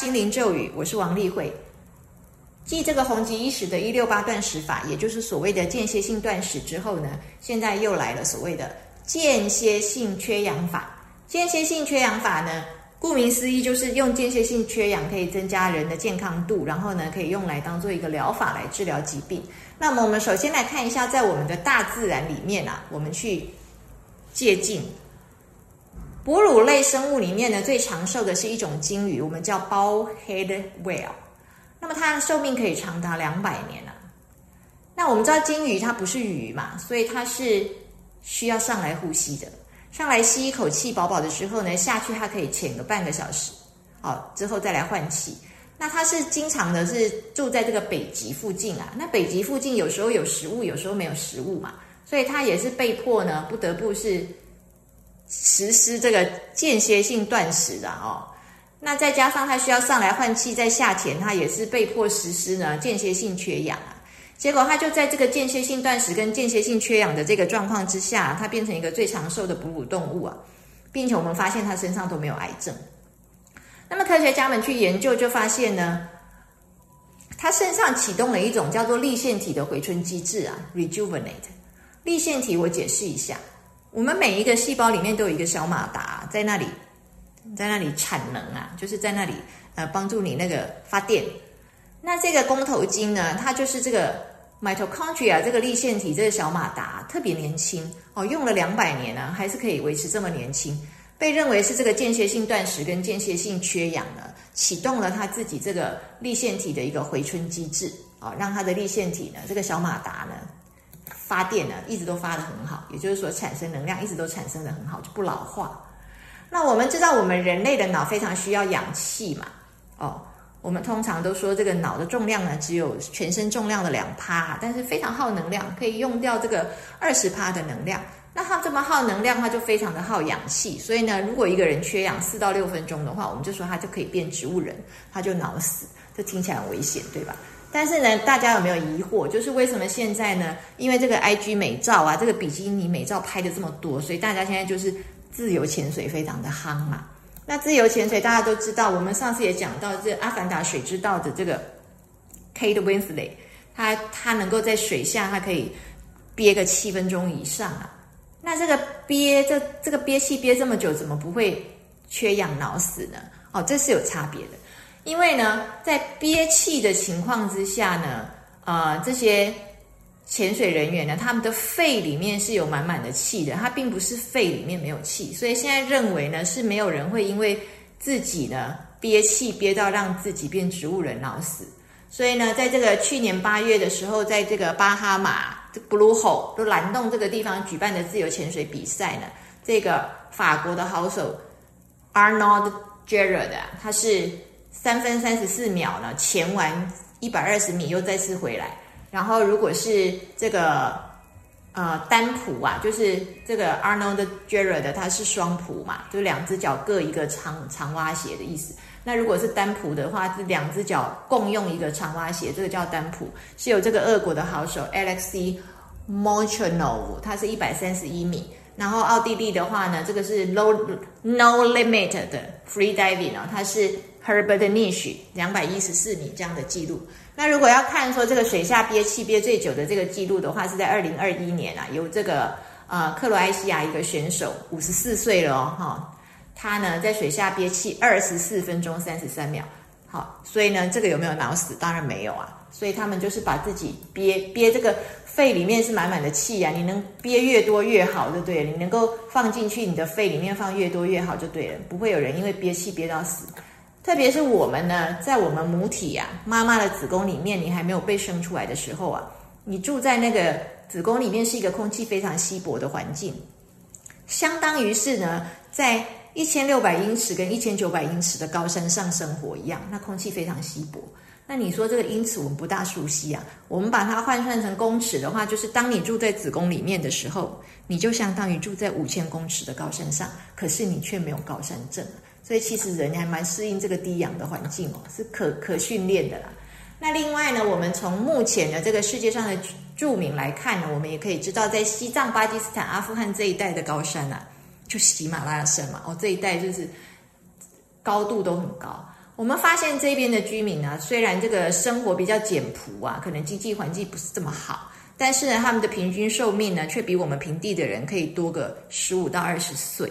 心灵咒语，我是王丽慧。继这个红极一时的一六八断食法，也就是所谓的间歇性断食之后呢，现在又来了所谓的间歇性缺氧法。间歇性缺氧法呢，顾名思义就是用间歇性缺氧可以增加人的健康度，然后呢可以用来当做一个疗法来治疗疾病。那么我们首先来看一下，在我们的大自然里面啊，我们去借镜。哺乳类生物里面呢，最长寿的是一种鲸鱼，我们叫 bowhead whale。那么它的寿命可以长达两百年啊。那我们知道鲸鱼它不是鱼嘛，所以它是需要上来呼吸的。上来吸一口气饱饱的时候呢，下去它可以潜个半个小时，好之后再来换气。那它是经常的是住在这个北极附近啊。那北极附近有时候有食物，有时候没有食物嘛，所以它也是被迫呢，不得不是。实施这个间歇性断食的哦，那再加上他需要上来换气再下潜，他也是被迫实施呢间歇性缺氧啊。结果他就在这个间歇性断食跟间歇性缺氧的这个状况之下，他变成一个最长寿的哺乳动物啊，并且我们发现他身上都没有癌症。那么科学家们去研究就发现呢，他身上启动了一种叫做立腺体的回春机制啊，rejuvenate。立腺体我解释一下。我们每一个细胞里面都有一个小马达在那里，在那里产能啊，就是在那里呃帮助你那个发电。那这个肱头茎呢，它就是这个 mitochondria 这个立腺体这个小马达特别年轻哦，用了两百年呢，还是可以维持这么年轻。被认为是这个间歇性断食跟间歇性缺氧呢，启动了它自己这个立腺体的一个回春机制啊，让它的立腺体呢这个小马达呢。发电呢，一直都发的很好，也就是说产生能量一直都产生的很好，就不老化。那我们知道，我们人类的脑非常需要氧气嘛？哦，我们通常都说这个脑的重量呢，只有全身重量的两趴，但是非常耗能量，可以用掉这个二十趴的能量。那它这么耗能量，它就非常的耗氧气。所以呢，如果一个人缺氧四到六分钟的话，我们就说他就可以变植物人，他就脑死。这听起来很危险，对吧？但是呢，大家有没有疑惑？就是为什么现在呢？因为这个 I G 美照啊，这个比基尼美照拍的这么多，所以大家现在就是自由潜水非常的夯嘛。那自由潜水大家都知道，我们上次也讲到这《阿凡达》水之道的这个 Kate Winslet，他他能够在水下，他可以憋个七分钟以上啊。那这个憋这这个憋气憋这么久，怎么不会缺氧脑死呢？哦，这是有差别的。因为呢，在憋气的情况之下呢，呃，这些潜水人员呢，他们的肺里面是有满满的气的，他并不是肺里面没有气，所以现在认为呢，是没有人会因为自己呢憋气憋到让自己变植物人脑死。所以呢，在这个去年八月的时候，在这个巴哈马这 Blue Hole 都蓝洞这个地方举办的自由潜水比赛呢，这个法国的好手 Arnold Gerard 啊，他是。三分三十四秒呢，潜完一百二十米又再次回来。然后如果是这个呃单蹼啊，就是这个 Arnold Gerard 他是双蹼嘛，就两只脚各一个长长蛙鞋的意思。那如果是单蹼的话，是两只脚共用一个长蛙鞋，这个叫单蹼。是有这个俄国的好手 Alexey m o c h a n o v 他是一百三十一米。然后奥地利的话呢，这个是 No No Limit 的 Free Diving 哦，它是。Herbert Nish 两百一十四米这样的记录。那如果要看说这个水下憋气憋最久的这个记录的话，是在二零二一年啊，有这个呃克罗埃西亚一个选手五十四岁了哦，哈，他呢在水下憋气二十四分钟三十三秒。好，所以呢这个有没有脑死？当然没有啊。所以他们就是把自己憋憋这个肺里面是满满的气啊，你能憋越多越好就对了，你能够放进去你的肺里面放越多越好就对了，不会有人因为憋气憋到死。特别是我们呢，在我们母体呀，妈妈的子宫里面，你还没有被生出来的时候啊，你住在那个子宫里面是一个空气非常稀薄的环境，相当于是呢，在一千六百英尺跟一千九百英尺的高山上生活一样，那空气非常稀薄。那你说这个英尺我们不大熟悉啊，我们把它换算成公尺的话，就是当你住在子宫里面的时候，你就相当于住在五千公尺的高山上，可是你却没有高山症。所以其实人还蛮适应这个低氧的环境哦，是可可训练的啦。那另外呢，我们从目前的这个世界上的著名来看呢，我们也可以知道，在西藏、巴基斯坦、阿富汗这一带的高山啊，就喜马拉雅山嘛，哦，这一带就是高度都很高。我们发现这边的居民呢，虽然这个生活比较简朴啊，可能经济环境不是这么好，但是呢，他们的平均寿命呢，却比我们平地的人可以多个十五到二十岁，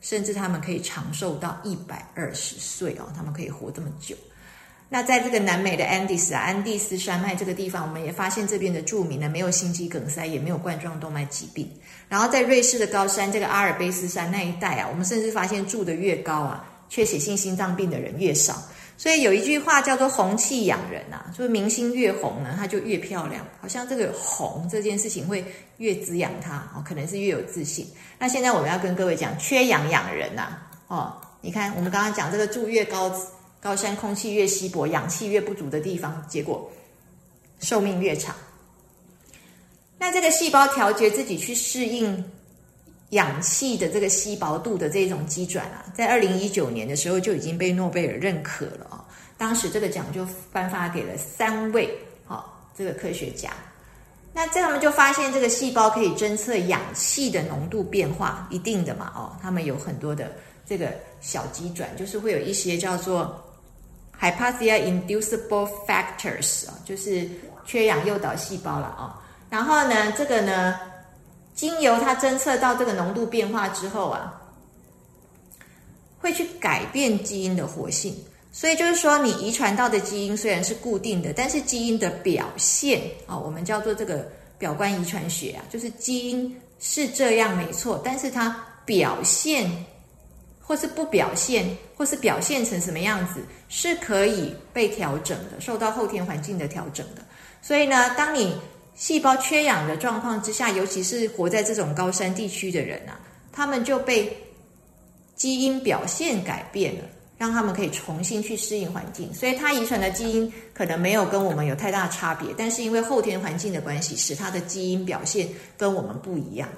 甚至他们可以长寿到一百二十岁哦，他们可以活这么久。那在这个南美的安第斯啊，安第斯山脉这个地方，我们也发现这边的住民呢，没有心肌梗塞，也没有冠状动脉疾病。然后在瑞士的高山，这个阿尔卑斯山那一带啊，我们甚至发现住的越高啊。缺血性心脏病的人越少，所以有一句话叫做“红气养人”呐，就是明星越红呢，它就越漂亮，好像这个红这件事情会越滋养它哦，可能是越有自信。那现在我们要跟各位讲，缺氧养人呐，哦，你看我们刚刚讲这个住越高高山，空气越稀薄，氧气越不足的地方，结果寿命越长。那这个细胞调节自己去适应。氧气的这个稀薄度的这种机转啊，在二零一九年的时候就已经被诺贝尔认可了啊。当时这个奖就颁发给了三位好这个科学家。那这他们就发现这个细胞可以侦测氧气的浓度变化，一定的嘛哦。他们有很多的这个小机转，就是会有一些叫做 hypoxia inducible factors 啊，就是缺氧诱导细胞了啊。然后呢，这个呢。经由它侦测到这个浓度变化之后啊，会去改变基因的活性。所以就是说，你遗传到的基因虽然是固定的，但是基因的表现啊，我们叫做这个表观遗传学啊，就是基因是这样没错，但是它表现或是不表现，或是表现成什么样子，是可以被调整的，受到后天环境的调整的。所以呢，当你细胞缺氧的状况之下，尤其是活在这种高山地区的人啊，他们就被基因表现改变了，让他们可以重新去适应环境。所以，他遗传的基因可能没有跟我们有太大差别，但是因为后天环境的关系，使他的基因表现跟我们不一样。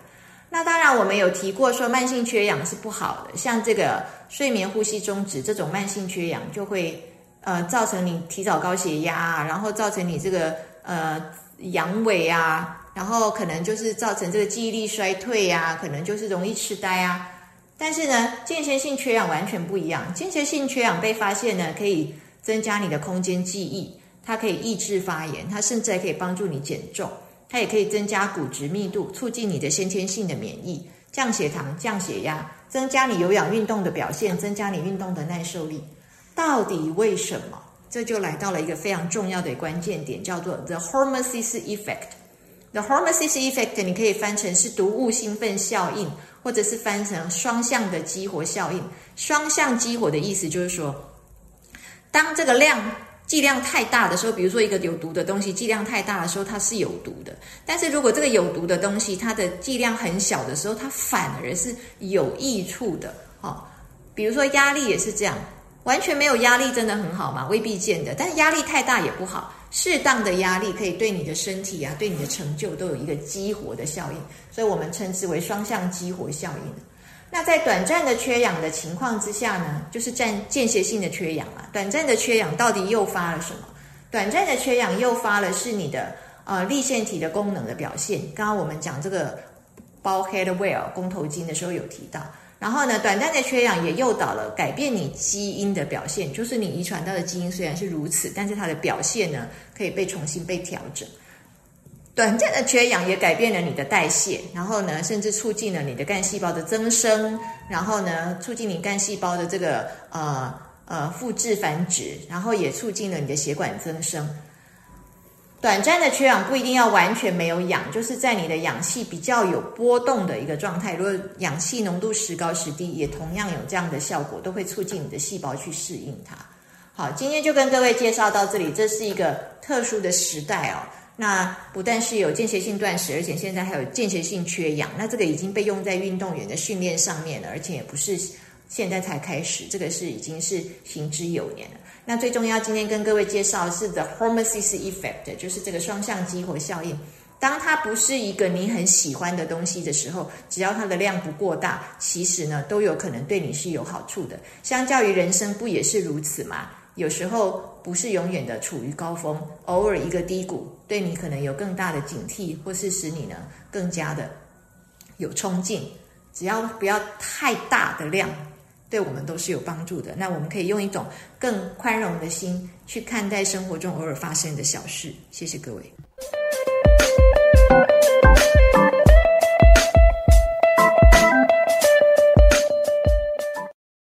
那当然，我们有提过说，慢性缺氧是不好的，像这个睡眠呼吸中止这种慢性缺氧，就会呃造成你提早高血压，然后造成你这个呃。阳痿啊，然后可能就是造成这个记忆力衰退呀，可能就是容易痴呆啊。但是呢，间歇性缺氧完全不一样。间歇性缺氧被发现呢，可以增加你的空间记忆，它可以抑制发炎，它甚至还可以帮助你减重，它也可以增加骨质密度，促进你的先天性的免疫，降血糖、降血压，增加你有氧运动的表现，增加你运动的耐受力。到底为什么？这就来到了一个非常重要的关键点，叫做 the hormesis effect。the hormesis effect 你可以翻成是毒物兴奋效应，或者是翻成双向的激活效应。双向激活的意思就是说，当这个量剂量太大的时候，比如说一个有毒的东西剂量太大的时候，它是有毒的；但是如果这个有毒的东西它的剂量很小的时候，它反而是有益处的。哦，比如说压力也是这样。完全没有压力真的很好吗？未必见得，但是压力太大也不好。适当的压力可以对你的身体啊，对你的成就都有一个激活的效应，所以我们称之为双向激活效应。那在短暂的缺氧的情况之下呢，就是暂间歇性的缺氧啊。短暂的缺氧到底诱发了什么？短暂的缺氧诱发了是你的呃立腺体的功能的表现。刚刚我们讲这个包 head well 公头筋的时候有提到。然后呢，短暂的缺氧也诱导了改变你基因的表现，就是你遗传到的基因虽然是如此，但是它的表现呢可以被重新被调整。短暂的缺氧也改变了你的代谢，然后呢，甚至促进了你的干细胞的增生，然后呢，促进你干细胞的这个呃呃复制繁殖，然后也促进了你的血管增生。短暂的缺氧不一定要完全没有氧，就是在你的氧气比较有波动的一个状态。如果氧气浓度时高时低，也同样有这样的效果，都会促进你的细胞去适应它。好，今天就跟各位介绍到这里。这是一个特殊的时代哦。那不但是有间歇性断食，而且现在还有间歇性缺氧。那这个已经被用在运动员的训练上面了，而且也不是现在才开始，这个是已经是行之有年了。那最重要，今天跟各位介绍是 the hormesis effect，就是这个双向激活效应。当它不是一个你很喜欢的东西的时候，只要它的量不过大，其实呢都有可能对你是有好处的。相较于人生，不也是如此吗？有时候不是永远的处于高峰，偶尔一个低谷，对你可能有更大的警惕，或是使你呢更加的有冲劲。只要不要太大的量。对我们都是有帮助的。那我们可以用一种更宽容的心去看待生活中偶尔发生的小事。谢谢各位。